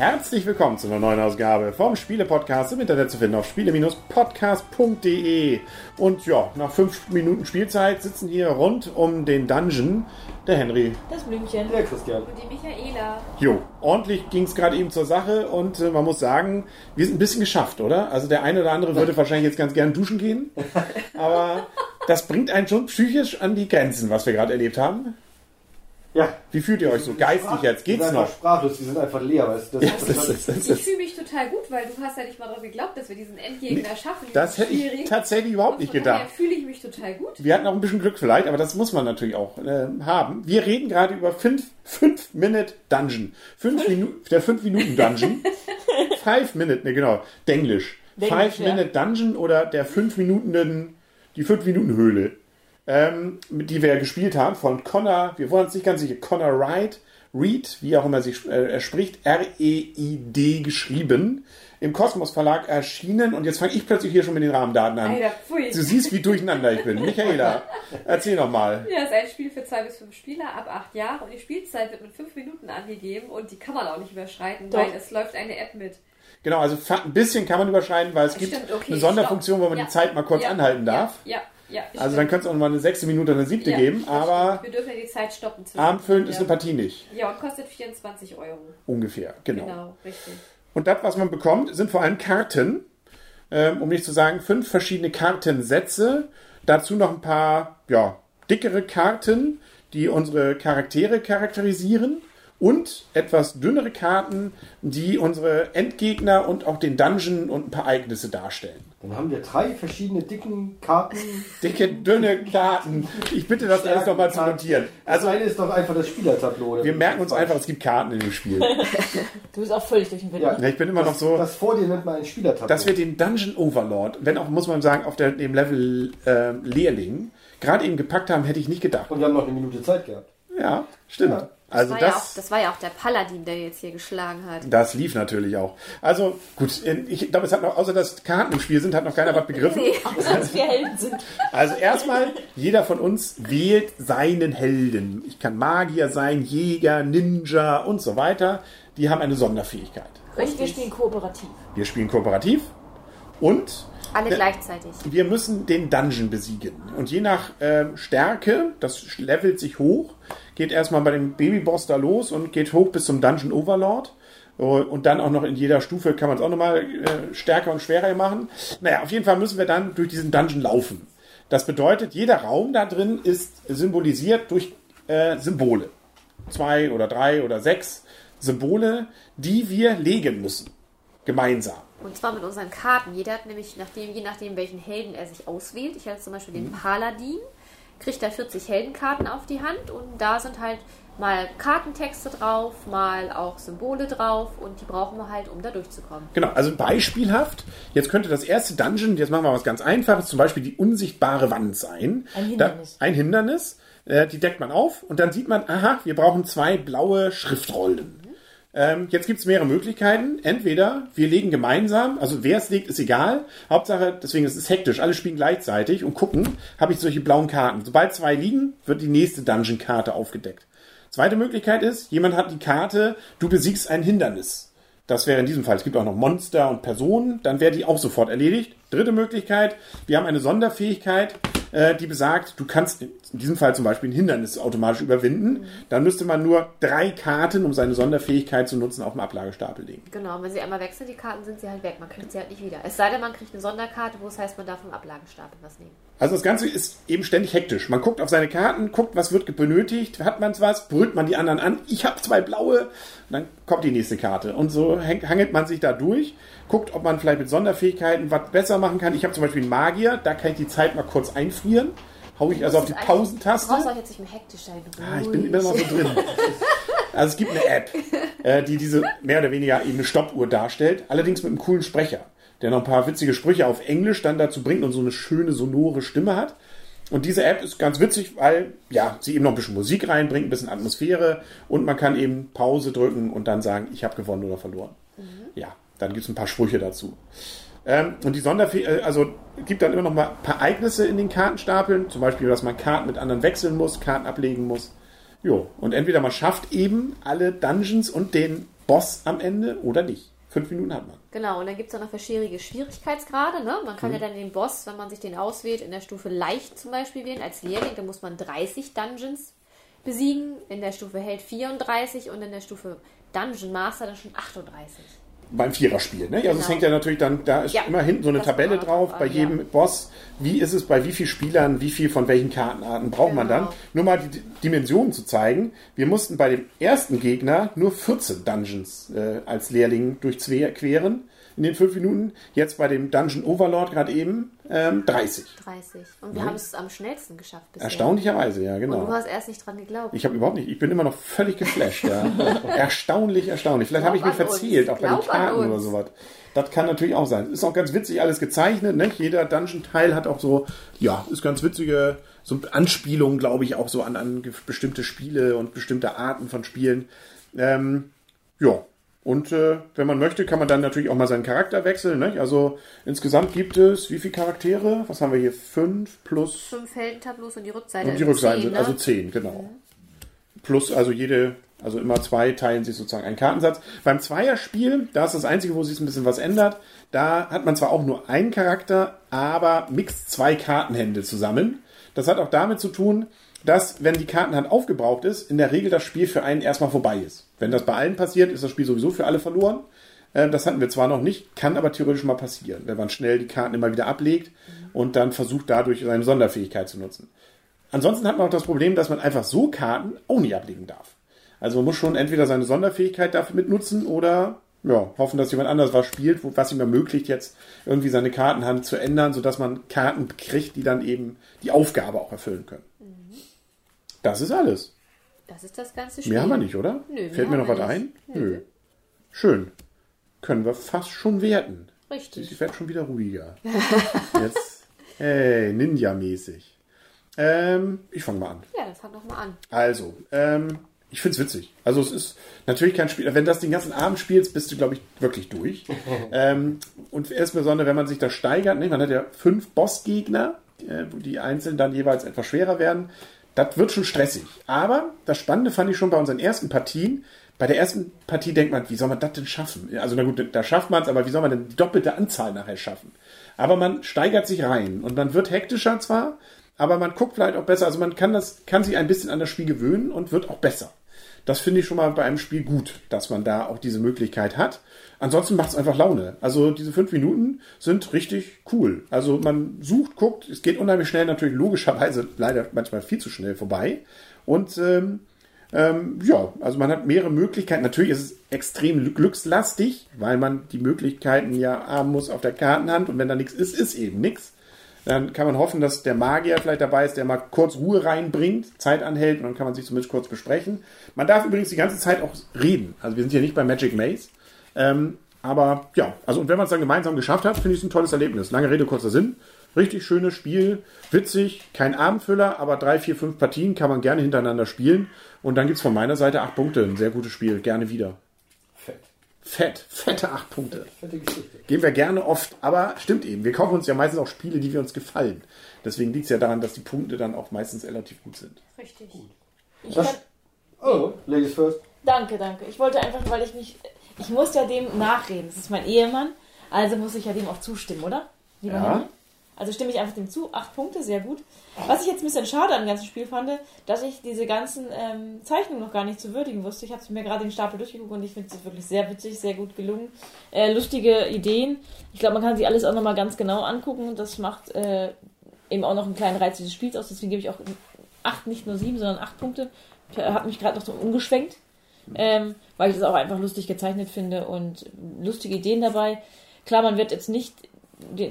Herzlich willkommen zu einer neuen Ausgabe vom Spiele-Podcast im Internet zu finden auf spiele-podcast.de. Und ja, nach fünf Minuten Spielzeit sitzen hier rund um den Dungeon der Henry. Das Blümchen. Der Christian. Und die Michaela. Jo, ordentlich ging es gerade eben zur Sache und äh, man muss sagen, wir sind ein bisschen geschafft, oder? Also der eine oder andere würde wahrscheinlich jetzt ganz gern duschen gehen, aber das bringt einen schon psychisch an die Grenzen, was wir gerade erlebt haben. Ja. Wie fühlt ihr euch so geistig jetzt? Die Geht's sind noch? sprachlos, die sind einfach leer. Weißt du? das, Ja, das, das, das, das, Ich fühle mich total gut, weil du hast ja nicht mal daran geglaubt, dass wir diesen Endgegner schaffen. das hätte ich tatsächlich überhaupt nicht gedacht. fühle ich mich total gut. Wir hatten auch ein bisschen Glück vielleicht, aber das muss man natürlich auch äh, haben. Wir reden gerade über 5 Minute Dungeon. Fünf Minu der 5 Minuten Dungeon. 5 Minute, ne genau, Denglisch. Denglisch, 5 ja. Minute Dungeon oder der 5 Minuten, die 5 Minuten Höhle. Ähm, mit die wir gespielt haben von Connor, wir wollen uns nicht ganz sicher, Connor Wright, Reed, wie auch immer sich äh, er spricht, R-E-I-D geschrieben, im Kosmos Verlag erschienen und jetzt fange ich plötzlich hier schon mit den Rahmendaten an. Alter, pfui. Du siehst, wie durcheinander ich bin. Michaela, erzähl noch mal. Ja, es ist ein Spiel für zwei bis fünf Spieler ab acht Jahre und die Spielzeit wird mit fünf Minuten angegeben und die kann man auch nicht überschreiten, Doch. weil es läuft eine App mit. Genau, also ein bisschen kann man überschreiten, weil es gibt Stimmt, okay, eine Sonderfunktion, wo man stopp. die Zeit mal kurz Ja, anhalten darf. Ja, ja. Ja Also dann könnte es auch mal eine sechste Minute oder eine siebte ja, geben, aber. Wir dürfen ja die Zeit stoppen. zwischen- abendfüllend ist ja. eine Partie nicht. Ja, und kostet 24 Euro. Ungefähr, genau. Genau, richtig. Und das, was man bekommt, sind vor allem Karten. Ähm, um nicht zu sagen, fünf verschiedene Kartensätze. Dazu noch ein paar, ja, dickere Karten, die unsere Charaktere charakterisieren. Und etwas dünnere Karten, die unsere Endgegner und auch den Dungeon und ein paar Ereignisse darstellen. Dann haben wir drei verschiedene dicken Karten. Dicke, dünne Karten. Ich bitte das alles nochmal zu notieren. Also Also, eine ist doch einfach das Spielertableau. oder wir merken uns einfach, es gibt Karten in dem Spiel. Du bist auch völlig durch den Wind. Ja. Ja, Ich bin immer noch so, Das vor dir nennt man ein Spielertableau. dass wir den Dungeon Overlord, wenn auch, muss man sagen, auf der, dem Level äh, Lehrling, gerade eben gepackt haben, hätte ich nicht gedacht. Und wir haben noch eine Minute Zeit gehabt. Ja, stimmt. Ja. Also das, war ja auch, das, das war ja auch der Paladin, der jetzt hier geschlagen hat. das lief natürlich auch. Also gut, ich glaube, es hat noch, außer dass Karten im Spiel sind, hat noch keiner was begriffen. Nee. Außer dass wir Helden sind. Also erstmal, jeder von uns wählt seinen Helden. Ich kann Magier sein, Jäger, Ninja und so weiter. Die haben eine Sonderfähigkeit. Und wir spielen kooperativ. Wir spielen kooperativ und Alle Ja. gleichzeitig. wir müssen den Dungeon besiegen. Und je nach ähm, Stärke, das levelt sich hoch, geht erstmal bei dem Babyboss da los und geht hoch bis zum Dungeon Overlord. Und dann auch noch in jeder Stufe kann man es auch nochmal äh, stärker und schwerer machen. Naja, auf jeden Fall müssen wir dann durch diesen Dungeon laufen. Das bedeutet, jeder Raum da drin ist symbolisiert durch äh, Symbole. Zwei oder drei oder sechs Symbole, die wir legen müssen. Gemeinsam. Und zwar mit unseren Karten. Jeder hat nämlich, nachdem, je nachdem, welchen Helden er sich auswählt, ich hatte zum Beispiel den Paladin, kriegt er 40 Heldenkarten auf die Hand und da sind halt mal Kartentexte drauf, mal auch Symbole drauf und die brauchen wir halt, um da durchzukommen. Genau, also beispielhaft, jetzt könnte das erste Dungeon, jetzt machen wir was ganz Einfaches, zum Beispiel die unsichtbare Wand sein. Ein Hindernis. Da, ein Hindernis, äh, die deckt man auf und dann sieht man, aha, wir brauchen zwei blaue Schriftrollen. Ähm, jetzt gibt es mehrere Möglichkeiten. Entweder wir legen gemeinsam, also wer es legt, ist egal. Hauptsache, deswegen ist es hektisch, alle spielen gleichzeitig und gucken, habe ich solche blauen Karten. Sobald zwei liegen, wird die nächste Dungeon-Karte aufgedeckt. Zweite Möglichkeit ist, jemand hat die Karte, du besiegst ein Hindernis. Das wäre in diesem Fall, es gibt auch noch Monster und Personen, dann wäre die auch sofort erledigt. Dritte Möglichkeit, wir haben eine Sonderfähigkeit, äh, die besagt, du kannst in diesem Fall zum Beispiel ein Hindernis automatisch überwinden. Dann müsste man nur drei Karten, um seine Sonderfähigkeit zu nutzen, auf dem Ablagestapel legen. Genau, wenn sie einmal sind, die Karten, sind sie halt weg. Man kriegt sie halt nicht wieder. Es sei denn, man kriegt eine Sonderkarte, wo es heißt, man darf im Ablagestapel was nehmen. Also das Ganze ist eben ständig hektisch. Man guckt auf seine Karten, guckt, was wird benötigt, hat man was, brüllt man die anderen an, ich habe zwei blaue, dann kommt die nächste Karte. Und so hangelt man sich da durch, guckt, ob man vielleicht mit Sonderfähigkeiten was besser machen kann. Ich habe zum Beispiel einen Magier, da kann ich die Zeit mal kurz einfrieren. Hau ich also auf die Du brauchst Pausentaste. auch jetzt nicht mehr hektisch sein. Ah, ich bin immer noch so drin. Also es gibt eine App, äh, die diese mehr oder weniger eben eine Stoppuhr darstellt, allerdings mit einem coolen Sprecher, der noch ein paar witzige Sprüche auf Englisch dann dazu bringt und so eine schöne sonore Stimme hat. Und diese App ist ganz witzig, weil ja, sie eben noch ein bisschen Musik reinbringt, ein bisschen Atmosphäre und man kann eben Pause drücken und dann sagen, ich habe gewonnen oder verloren. Ja, dann gibt es ein paar Sprüche dazu. Ähm, und die Sonderfähigkeit, also gibt dann immer noch mal ein paar Ereignisse in den Kartenstapeln, zum Beispiel, dass man Karten mit anderen wechseln muss, Karten ablegen muss. Jo, und entweder man schafft eben alle Dungeons und den Boss am Ende oder nicht. Fünf Minuten hat man. Genau, und dann gibt es auch noch verschiedene Schwierigkeitsgrade. Ne? Man kann ja dann den Boss, wenn man sich den auswählt, in der Stufe leicht zum Beispiel wählen. Als Lehrling, da muss man 30 Dungeons besiegen. In der Stufe Held 34 und in der Stufe Dungeon Master dann schon 38. beim Viererspiel. Ne? Also es Genau. hängt ja natürlich dann, da ist Ja, immer hinten so eine Tabelle drauf, bei jedem ja. Boss, wie ist es bei wie vielen Spielern, wie viel von welchen Kartenarten braucht man dann. Genau. Nur mal die Dimensionen zu zeigen. Wir mussten bei dem ersten Gegner nur 14 Dungeons äh, als Lehrling durchqueren in den fünf Minuten. Jetzt bei dem Dungeon Overlord gerade eben ähm, 30. 30. Und wir haben es am schnellsten geschafft bisher. Erstaunlicherweise, ja, Und genau. du hast erst nicht dran geglaubt. Ich habe überhaupt nicht, ich bin immer noch völlig geflasht. Ja. erstaunlich, erstaunlich. Vielleicht habe ich mich Glaub uns. verzählt, auch bei den Glaub Karten oder sowas. Das kann natürlich auch sein. Ist auch ganz witzig alles gezeichnet. Ne? Jeder Dungeon-Teil hat auch so, ja, ist ganz witzige so Anspielungen, glaube ich, auch so an, an bestimmte Spiele und bestimmte Arten von Spielen. Ähm, ja. Und äh, wenn man möchte, kann man dann natürlich auch mal seinen Charakter wechseln. Ne? Also insgesamt gibt es wie viele Charaktere? Was haben wir hier? Fünf plus Fünf Heldentableaus und die Rückseite. und die sind Rückseiten zehn, sind ne? also 10, genau. Plus also jede, also immer zwei teilen sich sozusagen einen Kartensatz. Beim Zweierspiel, da ist das Einzige, wo sich ein bisschen was ändert. Da hat man zwar auch nur einen Charakter, aber mixt zwei Kartenhände zusammen. Das hat auch damit zu tun, dass, wenn die Kartenhand aufgebraucht ist, in der Regel das Spiel für einen erstmal vorbei ist. Wenn das bei allen passiert, ist das Spiel sowieso für alle verloren. Äh, Das hatten wir zwar noch nicht, kann aber theoretisch mal passieren, wenn man schnell die Karten immer wieder ablegt und dann versucht dadurch seine Sonderfähigkeit zu nutzen. Ansonsten hat man auch das Problem, dass man einfach so Karten auch nicht ablegen darf. Also man muss schon entweder seine Sonderfähigkeit dafür mitnutzen oder ja, hoffen, dass jemand anders was spielt, was ihm ermöglicht, jetzt irgendwie seine Kartenhand zu ändern, sodass man Karten kriegt, die dann eben die Aufgabe auch erfüllen können. Das ist alles. Das ist das ganze Spiel. Mehr haben wir nicht, oder? Nö, Fällt mir noch was ein? nicht. Nö. Schön. Können wir fast schon werten. Richtig. Ich werde schon wieder ruhiger. Jetzt, hey, Ninja-mäßig. Ähm, ich fange mal an. Ja, dann fang doch mal an. Also, ähm, ich find's witzig. Also es ist natürlich kein Spiel. Wenn das den ganzen Abend spielst, bist du, glaube ich, wirklich durch. ähm, und insbesondere, wenn man sich da steigert, ne? man hat ja fünf Bossgegner, äh, wo die einzeln dann jeweils etwas schwerer werden. Das wird schon stressig. Aber das Spannende fand ich schon bei unseren ersten Partien. Bei der ersten Partie denkt man, wie soll man das denn schaffen? Also na gut, da schafft man es, aber wie soll man denn die doppelte Anzahl nachher schaffen? Aber man steigert sich rein und man wird hektischer zwar, aber man guckt vielleicht auch besser. Also man kann das, kann sich ein bisschen an das Spiel gewöhnen und wird auch besser. Das finde ich schon mal bei einem Spiel gut, dass man da auch diese Möglichkeit hat. Ansonsten macht es einfach Laune. Also diese fünf Minuten sind richtig cool. Also man sucht, guckt, es geht unheimlich schnell, natürlich logischerweise leider manchmal viel zu schnell vorbei. Und ähm, ähm, ja, also man hat mehrere Möglichkeiten. Natürlich ist es extrem glückslastig, weil man die Möglichkeiten ja haben muss auf der Kartenhand und wenn da nichts ist, ist eben nichts. Dann kann man hoffen, dass der Magier vielleicht dabei ist, der mal kurz Ruhe reinbringt, Zeit anhält und dann kann man sich zumindest kurz besprechen. Man darf übrigens die ganze Zeit auch reden. Also wir sind hier nicht bei Magic Maze. Ähm, aber ja, also und wenn man es dann gemeinsam geschafft hat, finde ich es ein tolles Erlebnis. Lange Rede, kurzer Sinn. Richtig schönes Spiel, witzig, kein Abendfüller, aber drei, vier, fünf Partien kann man gerne hintereinander spielen. Und dann gibt es von meiner Seite acht Punkte. Ein sehr gutes Spiel, gerne wieder. Fett. Fett, fette acht Punkte. Fette Geschichte. Gehen wir gerne oft, aber stimmt eben. Wir kaufen uns ja meistens auch Spiele, die wir uns gefallen. Deswegen liegt es ja daran, dass die Punkte dann auch meistens relativ gut sind. Richtig. Ich Was? kann, Oh, Ladies first. danke, danke. Ich wollte einfach, weil ich mich. Ich muss ja dem nachreden. Das ist mein Ehemann. Also muss ich ja dem auch zustimmen, oder? Lieber Ja. Henry? Also stimme ich einfach dem zu. Acht Punkte, sehr gut. Was ich jetzt ein bisschen schade dem ganzen Spiel fand, dass ich diese ganzen ähm, Zeichnungen noch gar nicht zu würdigen wusste. Ich habe mir gerade den Stapel durchgeguckt und ich finde es wirklich sehr witzig, sehr gut gelungen. Äh, lustige Ideen. Ich glaube, man kann sich alles auch nochmal ganz genau angucken. Das macht äh, eben auch noch einen kleinen Reiz dieses Spiels aus. Deswegen gebe ich auch acht, nicht nur sieben, sondern acht Punkte. Ich habe mich gerade noch so umgeschwenkt, ähm, weil ich das auch einfach lustig gezeichnet finde und lustige Ideen dabei. Klar, man wird jetzt nicht,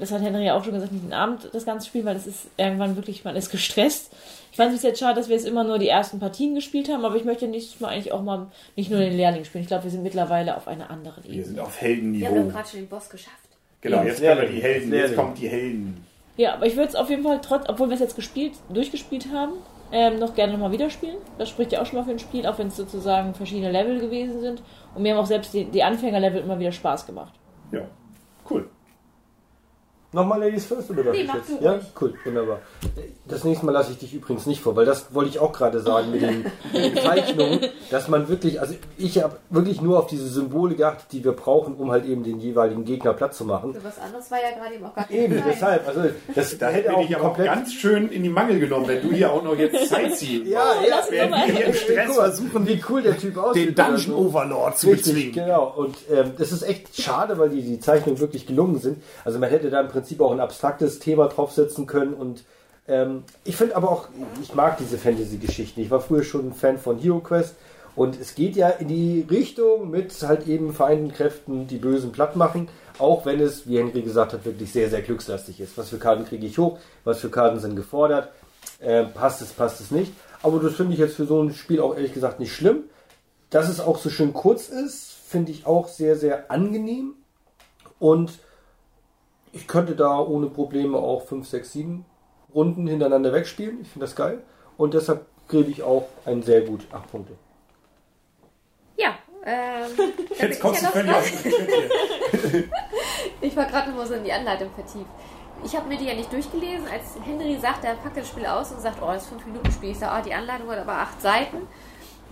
das hat Henry ja auch schon gesagt, nicht den Abend das ganze Spiel, weil es ist irgendwann wirklich, man ist gestresst. Ich fand es bis jetzt schade, dass wir jetzt immer nur die ersten Partien gespielt haben, aber ich möchte nächstes Mal eigentlich auch mal nicht nur den Lehrling spielen. Ich glaube, wir sind mittlerweile auf einer anderen Wir Ebene. sind auf Wir haben Heldenniveau. doch gerade schon den Boss geschafft. Genau, Ja, jetzt kommen Lehrling. die Helden. Jetzt kommen die Helden. Ja, aber ich würde es auf jeden Fall trotz, obwohl wir es jetzt gespielt, durchgespielt haben, ähm, noch gerne nochmal wieder spielen. Das spricht ja auch schon mal für ein Spiel, auch wenn es sozusagen verschiedene Level gewesen sind. Und mir haben auch selbst die, die Anfängerlevel immer wieder Spaß gemacht. Ja, cool. Nochmal Ladies First oder darf Nee, ich jetzt? du Ja, ruhig. cool, wunderbar. Das nächste Mal lasse ich dich übrigens nicht vor, weil das wollte ich auch gerade sagen mit den, mit den Zeichnungen, dass man wirklich, also ich habe wirklich nur auf diese Symbole geachtet, die wir brauchen, um halt eben den jeweiligen Gegner Platz zu machen. So was anderes war ja gerade eben auch gar kein Eben, Nein. deshalb, also das Da hätte auch ich aber auch komplett ganz schön in die Mangel genommen, wenn du hier auch noch jetzt Zeit ziehst. Ja, ja, doch mal- wir hier im Stress versuchen, wie cool der Typ aussieht. den Dungeon so. Overlord zu Richtig, bezwingen. genau. Und ähm, das ist echt schade, weil die, die Zeichnungen wirklich gelungen sind. Also man hätte da im Prinzip auch ein abstraktes Thema draufsetzen können und ähm, ich finde aber auch, ich mag diese Fantasy-Geschichten. Ich war früher schon ein Fan von Hero Quest und es geht ja in die Richtung mit halt eben vereinten Kräften die Bösen platt machen, auch wenn es, wie Henry gesagt hat, wirklich sehr, sehr glückslastig ist. Was für Karten kriege ich hoch, was für Karten sind gefordert, äh, passt es, passt es nicht. Aber das finde ich jetzt für so ein Spiel auch ehrlich gesagt nicht schlimm. Dass es auch so schön kurz ist, finde ich auch sehr, sehr angenehm. Und ich könnte da ohne Probleme auch 5, 6, 7 Runden hintereinander wegspielen. Ich finde das geil. Und deshalb gebe ich auch ein sehr gut 8 Punkte. Ja, ähm, Jetzt kommst du ich, ja völlig hier. ich war gerade nur so in die Anleitung vertieft. Ich habe mir die ja nicht durchgelesen. Als Henry sagt, er packt das Spiel aus und sagt, oh, das ist 5 Minuten Spiel. Ich sage, ah, die Anleitung hat aber 8 Seiten.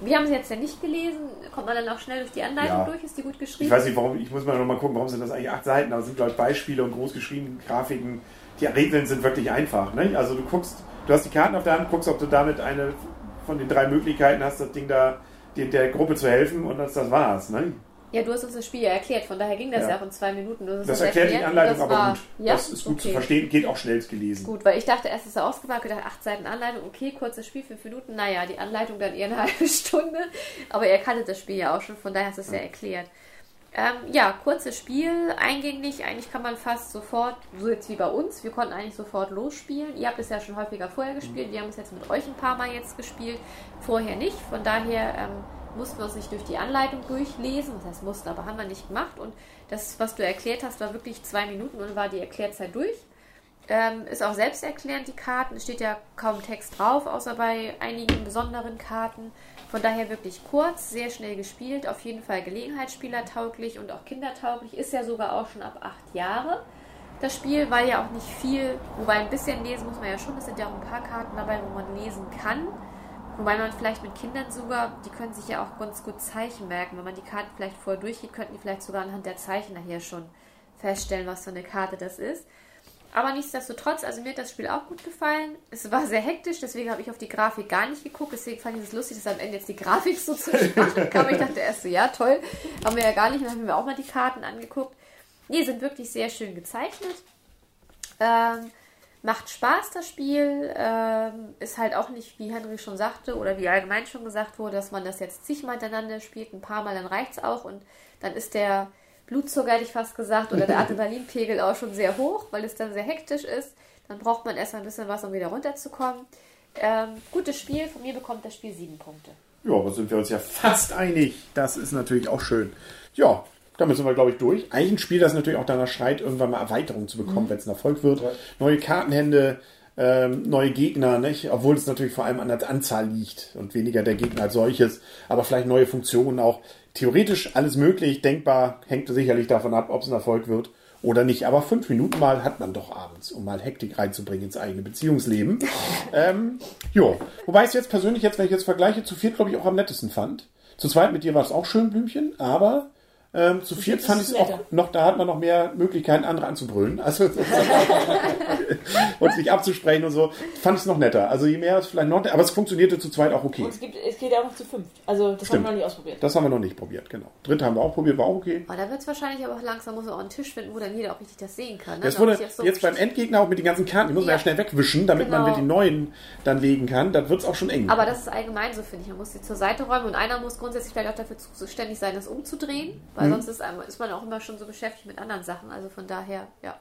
Wir haben sie jetzt ja nicht gelesen. Kommt man dann auch schnell durch die Anleitung Ja. durch? Ist die gut Ich geschrieben? weiß nicht, warum, ich muss mal noch mal gucken, warum sind das eigentlich acht Seiten, aber es sind, glaube ich, Beispiele und groß geschriebene Grafiken. Die Regeln sind wirklich einfach. Ne? Also du guckst, du hast die Karten auf der Hand, guckst, ob du damit eine von den drei Möglichkeiten hast, das Ding da der, der Gruppe zu helfen und das, das war's. Ne? Ja, du hast uns das Spiel ja erklärt. Von daher ging das Ja. ja, auch in zwei Minuten. Das erklärt die erklärt und Anleitung aber war- gut. Ja? Das ist gut zu Okay. verstehen, geht auch schnell gelesen. Gut, weil ich dachte erst, es ist ausgewagt, gedacht, acht Seiten Anleitung, okay, kurzes Spiel, fünf Minuten, naja, die Anleitung dann eher eine halbe Stunde. Aber ihr kanntet das Spiel ja auch schon, von daher hast du es ja erklärt. Ähm, ja, kurzes Spiel, eingängig, eigentlich kann man fast sofort, so jetzt wie bei uns, wir konnten eigentlich sofort losspielen. Ihr habt es ja schon häufiger vorher gespielt, wir haben es jetzt mit euch ein paar Mal jetzt gespielt, vorher nicht. Von daher ähm, mussten wir uns nicht durch die Anleitung durchlesen, das heißt mussten, aber haben wir nicht gemacht. Und das, was du erklärt hast, war wirklich zwei Minuten und war die Erklärzeit durch. Ähm, ist auch selbsterklärend, die Karten. Es steht ja kaum Text drauf, außer bei einigen besonderen Karten. Von daher wirklich kurz, sehr schnell gespielt. Auf jeden Fall Gelegenheitsspieler tauglich und auch kindertauglich. Ist ja sogar auch schon ab acht Jahre das Spiel, weil ja auch nicht viel, wobei ein bisschen lesen muss man ja schon. Es sind ja auch ein paar Karten dabei, wo man lesen kann. Wobei man vielleicht mit Kindern sogar, die können sich ja auch ganz gut Zeichen merken. Wenn man die Karten vielleicht vorher durchgeht, könnten die vielleicht sogar anhand der Zeichen nachher schon feststellen, was für eine Karte das ist. Aber nichtsdestotrotz, also mir hat das Spiel auch gut gefallen. Es war sehr hektisch, deswegen habe ich auf die Grafik gar nicht geguckt. Deswegen fand ich es lustig, dass am Ende jetzt die Grafik so zu schwach kam. Ich dachte erst so, ja toll, haben wir ja gar nicht. Dann haben wir auch mal die Karten angeguckt. Nee, sind wirklich sehr schön gezeichnet. Ähm, macht Spaß, das Spiel. Ähm, ist halt auch nicht, wie Henry schon sagte, oder wie allgemein schon gesagt wurde, dass man das jetzt zigmal hintereinander spielt. Ein paar Mal, dann reicht's auch. Und dann ist der Blutzucker, hätte ich fast gesagt, oder der Adrenalinpegel auch schon sehr hoch, weil es dann sehr hektisch ist. Dann braucht man erst mal ein bisschen was, um wieder runterzukommen. Ähm, gutes Spiel. Von mir bekommt das Spiel sieben Punkte. Ja, aber sind wir uns ja fast einig. Das ist natürlich auch schön. Ja, damit sind wir, glaube ich, durch. Eigentlich ein Spiel, das natürlich auch danach schreit, irgendwann mal Erweiterungen zu bekommen, wenn es ein Erfolg wird. Neue Kartenhände, ähm, neue Gegner, nicht? obwohl es natürlich vor allem an der Anzahl liegt und weniger der Gegner als solches. Aber vielleicht neue Funktionen auch. Theoretisch alles möglich, denkbar, hängt sicherlich davon ab, ob es ein Erfolg wird oder nicht. Aber fünf Minuten mal hat man doch abends, um mal Hektik reinzubringen ins eigene Beziehungsleben. ähm, jo. Wobei ich es jetzt persönlich, jetzt, wenn ich jetzt vergleiche, zu viert, glaube ich, auch am nettesten fand. Zu zweit mit dir war es auch schön, Blümchen, aber ähm, zu viert fand ich es auch noch, da hat man noch mehr Möglichkeiten, andere anzubrüllen. Also und sich abzusprechen und so, fand ich es noch netter. Also je mehr es vielleicht noch, aber es funktionierte zu zweit auch okay. Und es, gibt, es geht ja auch noch zu fünft. Also das Stimmt. haben wir noch nicht ausprobiert. Das haben wir noch nicht probiert, genau. Dritte haben wir auch probiert, war auch okay. Aber da wird es wahrscheinlich aber auch langsam, muss man auch einen Tisch finden, wo dann jeder auch richtig das sehen kann. Ne? Das wurde man sich jetzt, so- beim Endgegner auch mit den ganzen Karten, die muss man ja Ja. schnell wegwischen, damit man Genau. mit den neuen dann legen kann. Dann wird es auch schon eng. Aber das ist allgemein so, finde ich. Man muss sie zur Seite räumen und einer muss grundsätzlich vielleicht auch dafür zuständig sein, das umzudrehen, weil Mhm. sonst ist, einem- ist man auch immer schon so beschäftigt mit anderen Sachen. Also von daher, ja.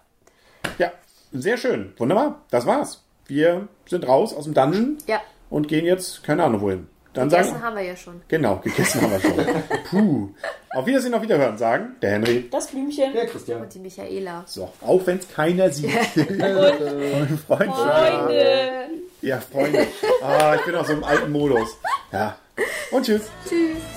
ja, sehr schön. Wunderbar. Das war's. Wir sind raus aus dem Dungeon Ja, und gehen jetzt, keine Ahnung wohin. Dann gegessen sagen, haben wir ja schon. genau, gegessen haben wir schon. Puh. Auf Wiedersehen, auf Wiederhören sagen der Henry. Das Blümchen. Ja, Christian. Und die Michaela. So, auch wenn es keiner sieht. Und Freundschaft. Freunde. Ja, Freunde. Ah, ich bin auf so einem alten Modus. Ja. Und tschüss. Tschüss.